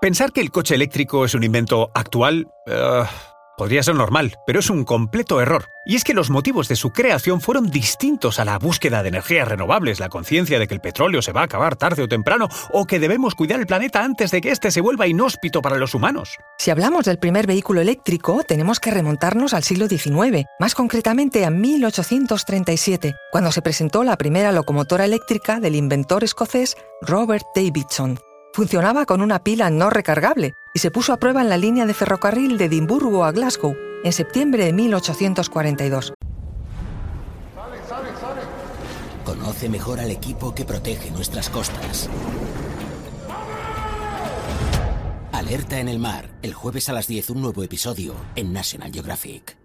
Pensar que el coche eléctrico es un invento actual... eh, Podría ser normal, pero es un completo error. Y es que los motivos de su creación fueron distintos a la búsqueda de energías renovables, la conciencia de que el petróleo se va a acabar tarde o temprano, o que debemos cuidar el planeta antes de que éste se vuelva inhóspito para los humanos. Si hablamos del primer vehículo eléctrico, tenemos que remontarnos al siglo XIX, más concretamente a 1837, cuando se presentó la primera locomotora eléctrica del inventor escocés Robert Davidson. Funcionaba con una pila no recargable y se puso a prueba en la línea de ferrocarril de Edimburgo a Glasgow en septiembre de 1842. Conoce mejor al equipo que protege nuestras costas. Alerta en el mar, el jueves a las 10 un nuevo episodio en National Geographic.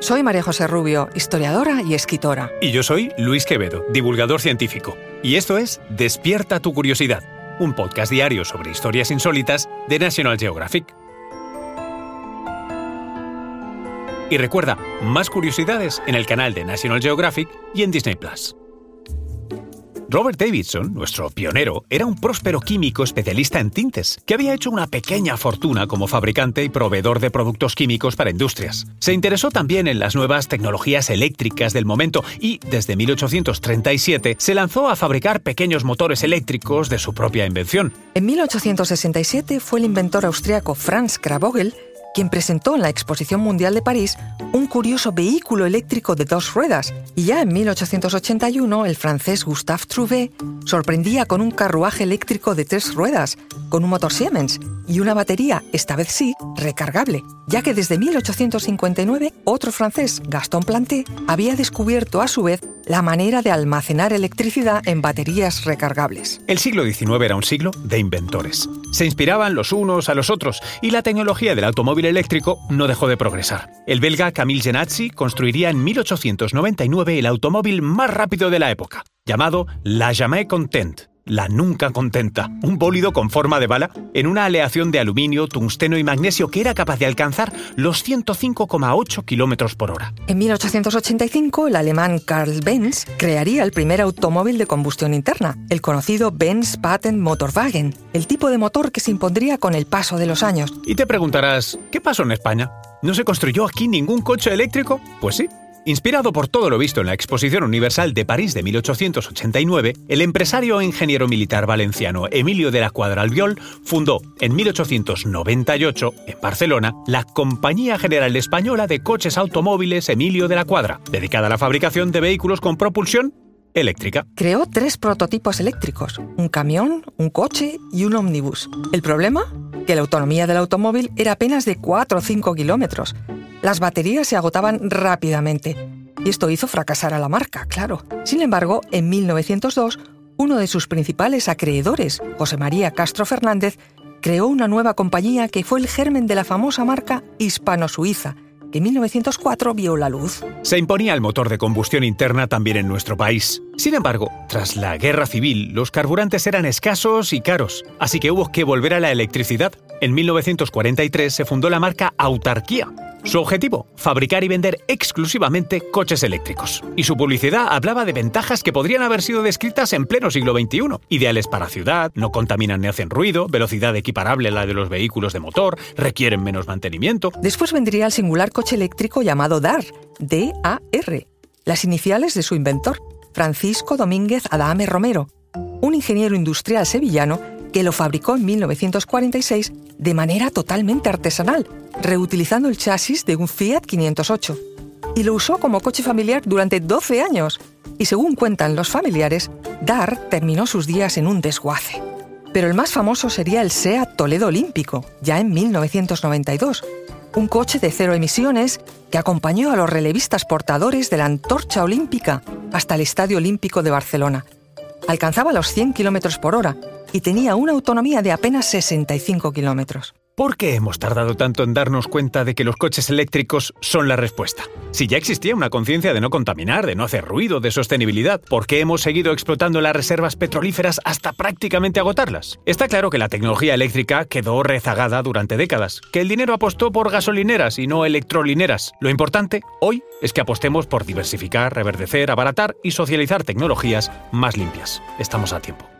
Soy María José Rubio, historiadora y escritora. Y yo soy Luis Quevedo, divulgador científico. Y esto es Despierta tu curiosidad, un podcast diario sobre historias insólitas de National Geographic. Y recuerda, más curiosidades en el canal de National Geographic y en Disney Plus. Robert Davidson, nuestro pionero, era un próspero químico especialista en tintes, que había hecho una pequeña fortuna como fabricante y proveedor de productos químicos para industrias. Se interesó también en las nuevas tecnologías eléctricas del momento y, desde 1837, se lanzó a fabricar pequeños motores eléctricos de su propia invención. En 1867 fue el inventor austriaco Franz Kravogel quien presentó en la Exposición Mundial de París un curioso vehículo eléctrico de dos ruedas, y ya en 1881 el francés Gustave Trouvé sorprendía con un carruaje eléctrico de tres ruedas, con un motor Siemens y una batería, esta vez sí, recargable, ya que desde 1859 otro francés, Gaston Planté, había descubierto a su vez la manera de almacenar electricidad en baterías recargables. El siglo XIX era un siglo de inventores. Se inspiraban los unos a los otros y la tecnología del automóvil eléctrico no dejó de progresar. El belga Camille Genazzi construiría en 1899 el automóvil más rápido de la época, llamado La Jamais Content. La nunca contenta, un bólido con forma de bala en una aleación de aluminio, tungsteno y magnesio que era capaz de alcanzar los 105,8 kilómetros por hora. En 1885, el alemán Karl Benz crearía el primer automóvil de combustión interna, el conocido Benz Patent Motorwagen, el tipo de motor que se impondría con el paso de los años. Y te preguntarás, ¿qué pasó en España? ¿No se construyó aquí ningún coche eléctrico? Pues sí. Inspirado por todo lo visto en la Exposición Universal de París de 1889, el empresario e ingeniero militar valenciano Emilio de la Cuadra Albiol fundó en 1898, en Barcelona, la Compañía General Española de Coches Automóviles Emilio de la Cuadra, dedicada a la fabricación de vehículos con propulsión eléctrica. Creó tres prototipos eléctricos, un camión, un coche y un ómnibus. ¿El problema? Que la autonomía del automóvil era apenas de 4 o 5 kilómetros. Las baterías se agotaban rápidamente. Y esto hizo fracasar a la marca, claro. Sin embargo, en 1902, uno de sus principales acreedores, José María Castro Fernández, creó una nueva compañía que fue el germen de la famosa marca hispano-suiza, que en 1904 vio la luz. Se imponía el motor de combustión interna también en nuestro país. Sin embargo, tras la guerra civil, los carburantes eran escasos y caros, así que hubo que volver a la electricidad. En 1943 se fundó la marca Autarquía. Su objetivo, fabricar y vender exclusivamente coches eléctricos. Y su publicidad hablaba de ventajas que podrían haber sido descritas en pleno siglo XXI. Ideales para ciudad, no contaminan ni hacen ruido, velocidad equiparable a la de los vehículos de motor, requieren menos mantenimiento. Después vendría el singular coche eléctrico llamado DAR, D-A-R, las iniciales de su inventor, Francisco Domínguez Adame Romero, un ingeniero industrial sevillano que lo fabricó en 1946 de manera totalmente artesanal, reutilizando el chasis de un Fiat 508. Y lo usó como coche familiar durante 12 años. Y según cuentan los familiares, Dar terminó sus días en un desguace. Pero el más famoso sería el SEAT Toledo Olímpico, ya en 1992, un coche de cero emisiones que acompañó a los relevistas portadores de la antorcha olímpica hasta el Estadio Olímpico de Barcelona. Alcanzaba los 100 km por hora y tenía una autonomía de apenas 65 kilómetros. ¿Por qué hemos tardado tanto en darnos cuenta de que los coches eléctricos son la respuesta? Si ya existía una conciencia de no contaminar, de no hacer ruido, de sostenibilidad, ¿por qué hemos seguido explotando las reservas petrolíferas hasta prácticamente agotarlas? Está claro que la tecnología eléctrica quedó rezagada durante décadas, que el dinero apostó por gasolineras y no electrolineras. Lo importante hoy es que apostemos por diversificar, reverdecer, abaratar y socializar tecnologías más limpias. Estamos a tiempo.